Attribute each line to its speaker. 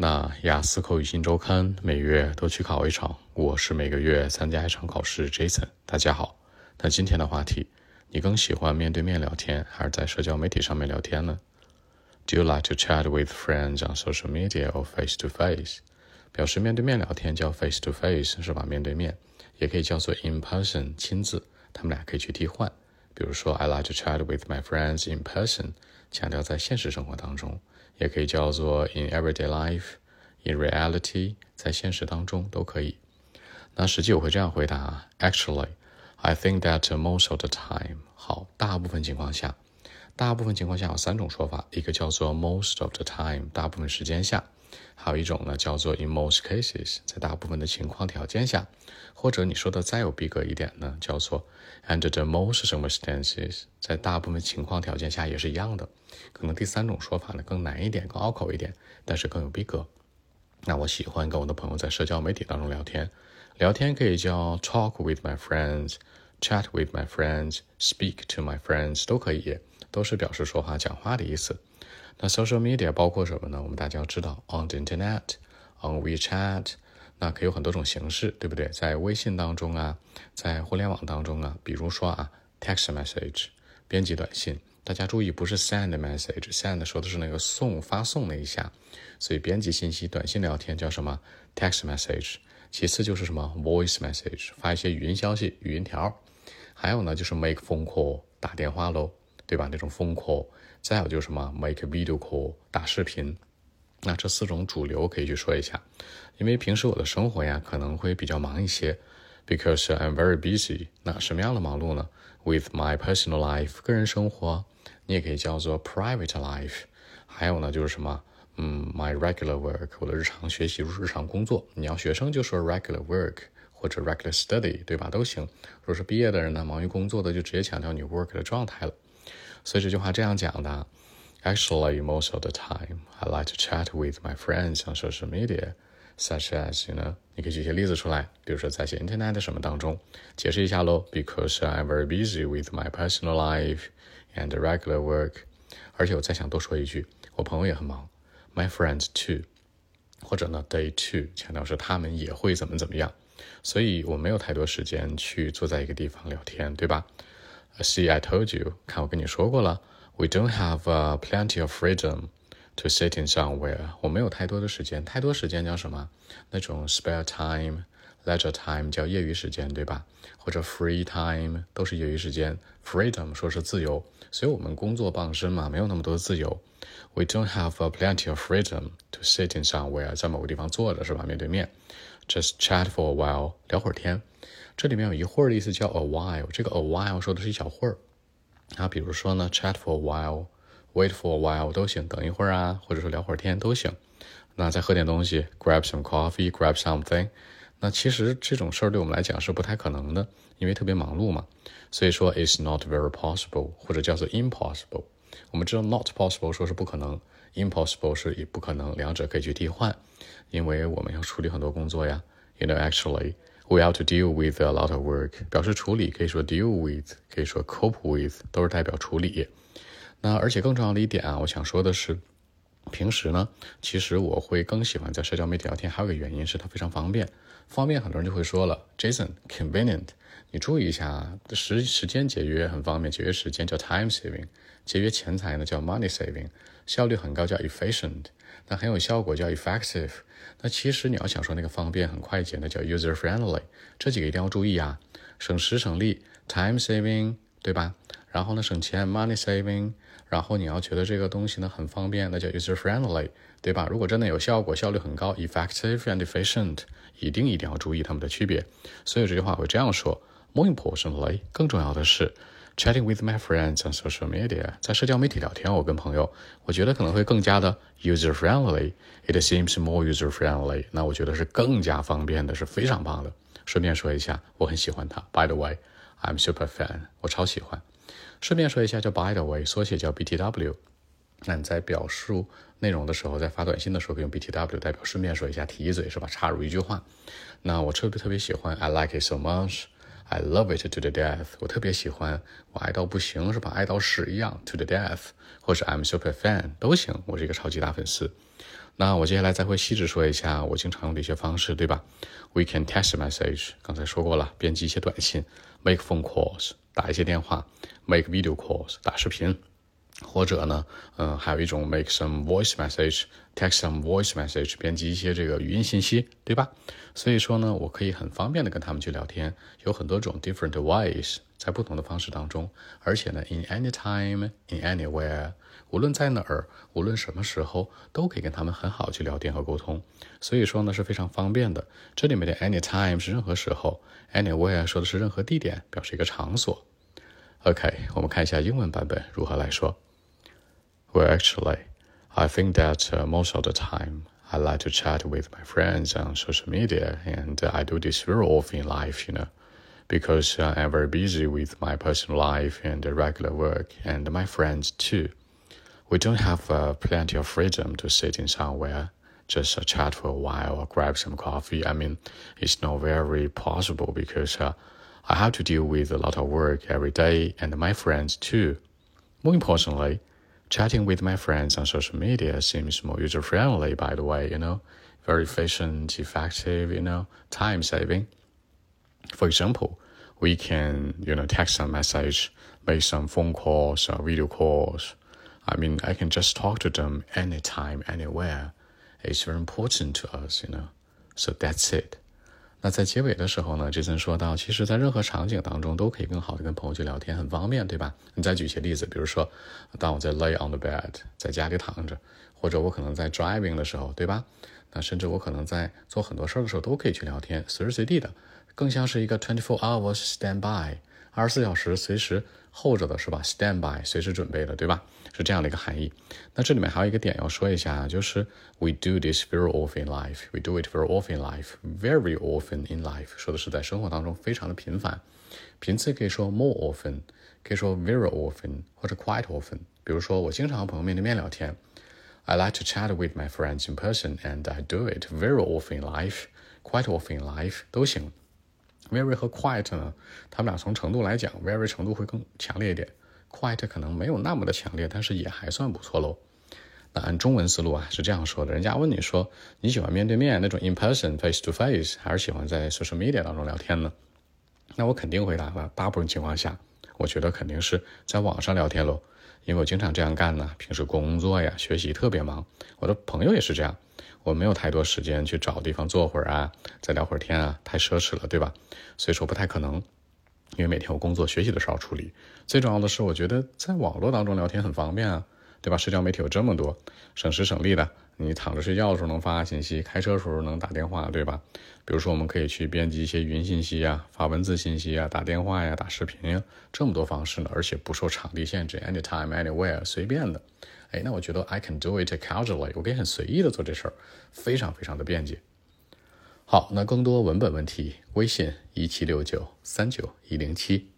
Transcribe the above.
Speaker 1: 那雅思口语新周刊每月都去考一场，我是每个月参加一场考试。Jason，大家好。那今天的话题，你更喜欢面对面聊天，还是在社交媒体上面聊天呢？Do you like to chat with friends on social media or face to face？表示面对面聊天叫 face to face，是吧？面对面也可以叫做 in person，亲自。他们俩可以去替换。比如说，I like to chat with my friends in person，强调在现实生活当中。也可以叫做 in everyday life，in reality，在现实当中都可以。那实际我会这样回答：Actually，I think that most of the time，好，大部分情况下，大部分情况下有三种说法，一个叫做 most of the time，大部分时间下；还有一种呢叫做 in most cases，在大部分的情况条件下；或者你说的再有逼格一点呢，叫做 under the most circumstances，在大部分情况条件下也是一样的。可能第三种说法呢更难一点，更拗口一点，但是更有逼格。那我喜欢跟我的朋友在社交媒体当中聊天，聊天可以叫 talk with my friends，chat with my friends，speak to my friends 都可以，都是表示说话、讲话的意思。那 social media 包括什么呢？我们大家要知道，on the internet，on WeChat，那可以有很多种形式，对不对？在微信当中啊，在互联网当中啊，比如说啊，text message，编辑短信。大家注意，不是 send message，send 说的是那个送发送那一下，所以编辑信息、短信聊天叫什么 text message。其次就是什么 voice message，发一些语音消息、语音条。还有呢，就是 make phone call，打电话喽，对吧？那种 phone call。再有就是什么 make video call，打视频。那这四种主流可以去说一下，因为平时我的生活呀可能会比较忙一些，because I'm very busy。那什么样的忙碌呢？With my personal life，个人生活。你也可以叫做 private life，还有呢就是什么，嗯，my regular work，我的日常学习、日常工作。你要学生就说 regular work 或者 regular study，对吧？都行。如果是毕业的人呢，忙于工作的就直接强调你 work 的状态了。所以这句话这样讲的：Actually, most of the time, I like to chat with my friends on social media, such as you know。你可以举些例子出来，比如说在写 internet 什么当中，解释一下喽。Because I'm very busy with my personal life. And regular work，而且我再想多说一句，我朋友也很忙，my friends too，或者呢，they too，强调是他们也会怎么怎么样，所以我没有太多时间去坐在一个地方聊天，对吧 I？See, I told you，看我跟你说过了，we don't have a plenty of freedom to sit in somewhere，我没有太多的时间，太多时间叫什么？那种 spare time。Leisure time 叫业余时间，对吧？或者 free time 都是业余时间。Freedom 说是自由，所以我们工作傍身嘛，没有那么多自由。We don't have a plenty of freedom to sit in somewhere，在某个地方坐着是吧？面对面，just chat for a while，聊会儿天。这里面有一会儿的意思叫 a while，这个 a while 说的是一小会儿。啊，比如说呢，chat for a while，wait for a while 都行，等一会儿啊，或者说聊会儿天都行。那再喝点东西，grab some coffee，grab something。那其实这种事儿对我们来讲是不太可能的，因为特别忙碌嘛。所以说，it's not very possible，或者叫做 impossible。我们知道 not possible 说是不可能，impossible 是也不可能，两者可以去替换，因为我们要处理很多工作呀。You know, actually, we have to deal with a lot of work。表示处理可以说 deal with，可以说 cope with，都是代表处理。那而且更重要的一点啊，我想说的是。平时呢，其实我会更喜欢在社交媒体聊天，还有个原因是它非常方便。方便，很多人就会说了，Jason convenient，你注意一下，时时间节约很方便，节约时间叫 time saving，节约钱财呢叫 money saving，效率很高叫 efficient，那很有效果叫 effective。那其实你要想说那个方便很快捷，那叫 user friendly。这几个一定要注意啊，省时省力，time saving，对吧？然后呢，省钱 money saving。然后你要觉得这个东西呢很方便，那叫 user friendly，对吧？如果真的有效果，效率很高，effective and efficient，一定一定要注意它们的区别。所以这句话会这样说：More importantly，更重要的是，chatting with my friends on social media，在社交媒体聊天，我跟朋友，我觉得可能会更加的 user friendly。It seems more user friendly。那我觉得是更加方便的，是非常棒的。顺便说一下，我很喜欢它。By the way，I'm super fan，我超喜欢。顺便说一下，叫 by the way，缩写叫 BTW。那你在表述内容的时候，在发短信的时候，可以用 BTW 代表顺便说一下，提一嘴是吧？插入一句话。那我特别特别喜欢，I like it so much，I love it to the death。我特别喜欢，我爱到不行是吧？爱到屎一样，to the death，或者 I'm super fan 都行。我是一个超级大粉丝。那我接下来再会细致说一下我经常用的一些方式，对吧？We can text message，刚才说过了，编辑一些短信；make phone calls，打一些电话；make video calls，打视频。或者呢，嗯，还有一种 make some voice message，text some voice message，编辑一些这个语音信息，对吧？所以说呢，我可以很方便的跟他们去聊天，有很多种 different ways，在不同的方式当中，而且呢，in any time，in anywhere。无论在哪儿，无论什么时候，都可以跟他们很好去聊天和沟通。所以说呢，是非常方便的。这里面的 anytime 是任何时候，anywhere 说的是任何地点，表示一个场所。OK，我们看一下英文版本如何来说。Well, actually, I think that uh, most of the time I like to chat with my friends on social media, and I do this very often in life, you know, because uh, I'm very busy with my personal life and regular work, and my friends too we don't have uh, plenty of freedom to sit in somewhere, just uh, chat for a while or grab some coffee. I mean, it's not very possible because uh, I have to deal with a lot of work every day and my friends too. More importantly, chatting with my friends on social media seems more user friendly, by the way, you know, very efficient, effective, you know, time saving. For example, we can, you know, text some message, make some phone calls or video calls I mean, I can just talk to them anytime, anywhere. It's very important to us, you know. So that's it. 那在结尾的时候呢，杰森说到，其实，在任何场景当中都可以更好的跟朋友去聊天，很方便，对吧？你再举一些例子，比如说，当我在 lay on the bed，在家里躺着，或者我可能在 driving 的时候，对吧？那甚至我可能在做很多事儿的时候都可以去聊天，随时随地的， 更像是一个 twenty four hours standby。二十四小时随时候着的是吧？Stand by，随时准备的，对吧？是这样的一个含义。那这里面还有一个点要说一下，就是 We do this very often in life. We do it very often in life. Very often in life，说的是在生活当中非常的频繁。频次可以说 more often，可以说 very often，或者 quite often。比如说，我经常和朋友面对面聊天。I like to chat with my friends in person, and I do it very often in life. Quite often in life 都行。 Very 和 quiet 呢，他们俩从程度来讲，very 程度会更强烈一点，quiet 可能没有那么的强烈，但是也还算不错喽。那按中文思路啊，是这样说的：人家问你说你喜欢面对面那种 in person face to face，还是喜欢在 social media 当中聊天呢？那我肯定回答了，大部分情况下，我觉得肯定是在网上聊天喽，因为我经常这样干呢。平时工作呀、学习特别忙，我的朋友也是这样。我没有太多时间去找地方坐会儿啊，再聊会儿天啊，太奢侈了，对吧？所以说不太可能，因为每天我工作学习的时候处理。最重要的是，我觉得在网络当中聊天很方便啊，对吧？社交媒体有这么多，省时省力的。你躺着睡觉的时候能发信息，开车的时候能打电话，对吧？比如说我们可以去编辑一些语音信息啊，发文字信息啊，打电话呀，打视频呀，这么多方式呢，而且不受场地限制，anytime anywhere，随便的。哎，那我觉得 I can do it casually，我可以很随意的做这事儿，非常非常的便捷。好，那更多文本问题，微信一七六九三九一零七。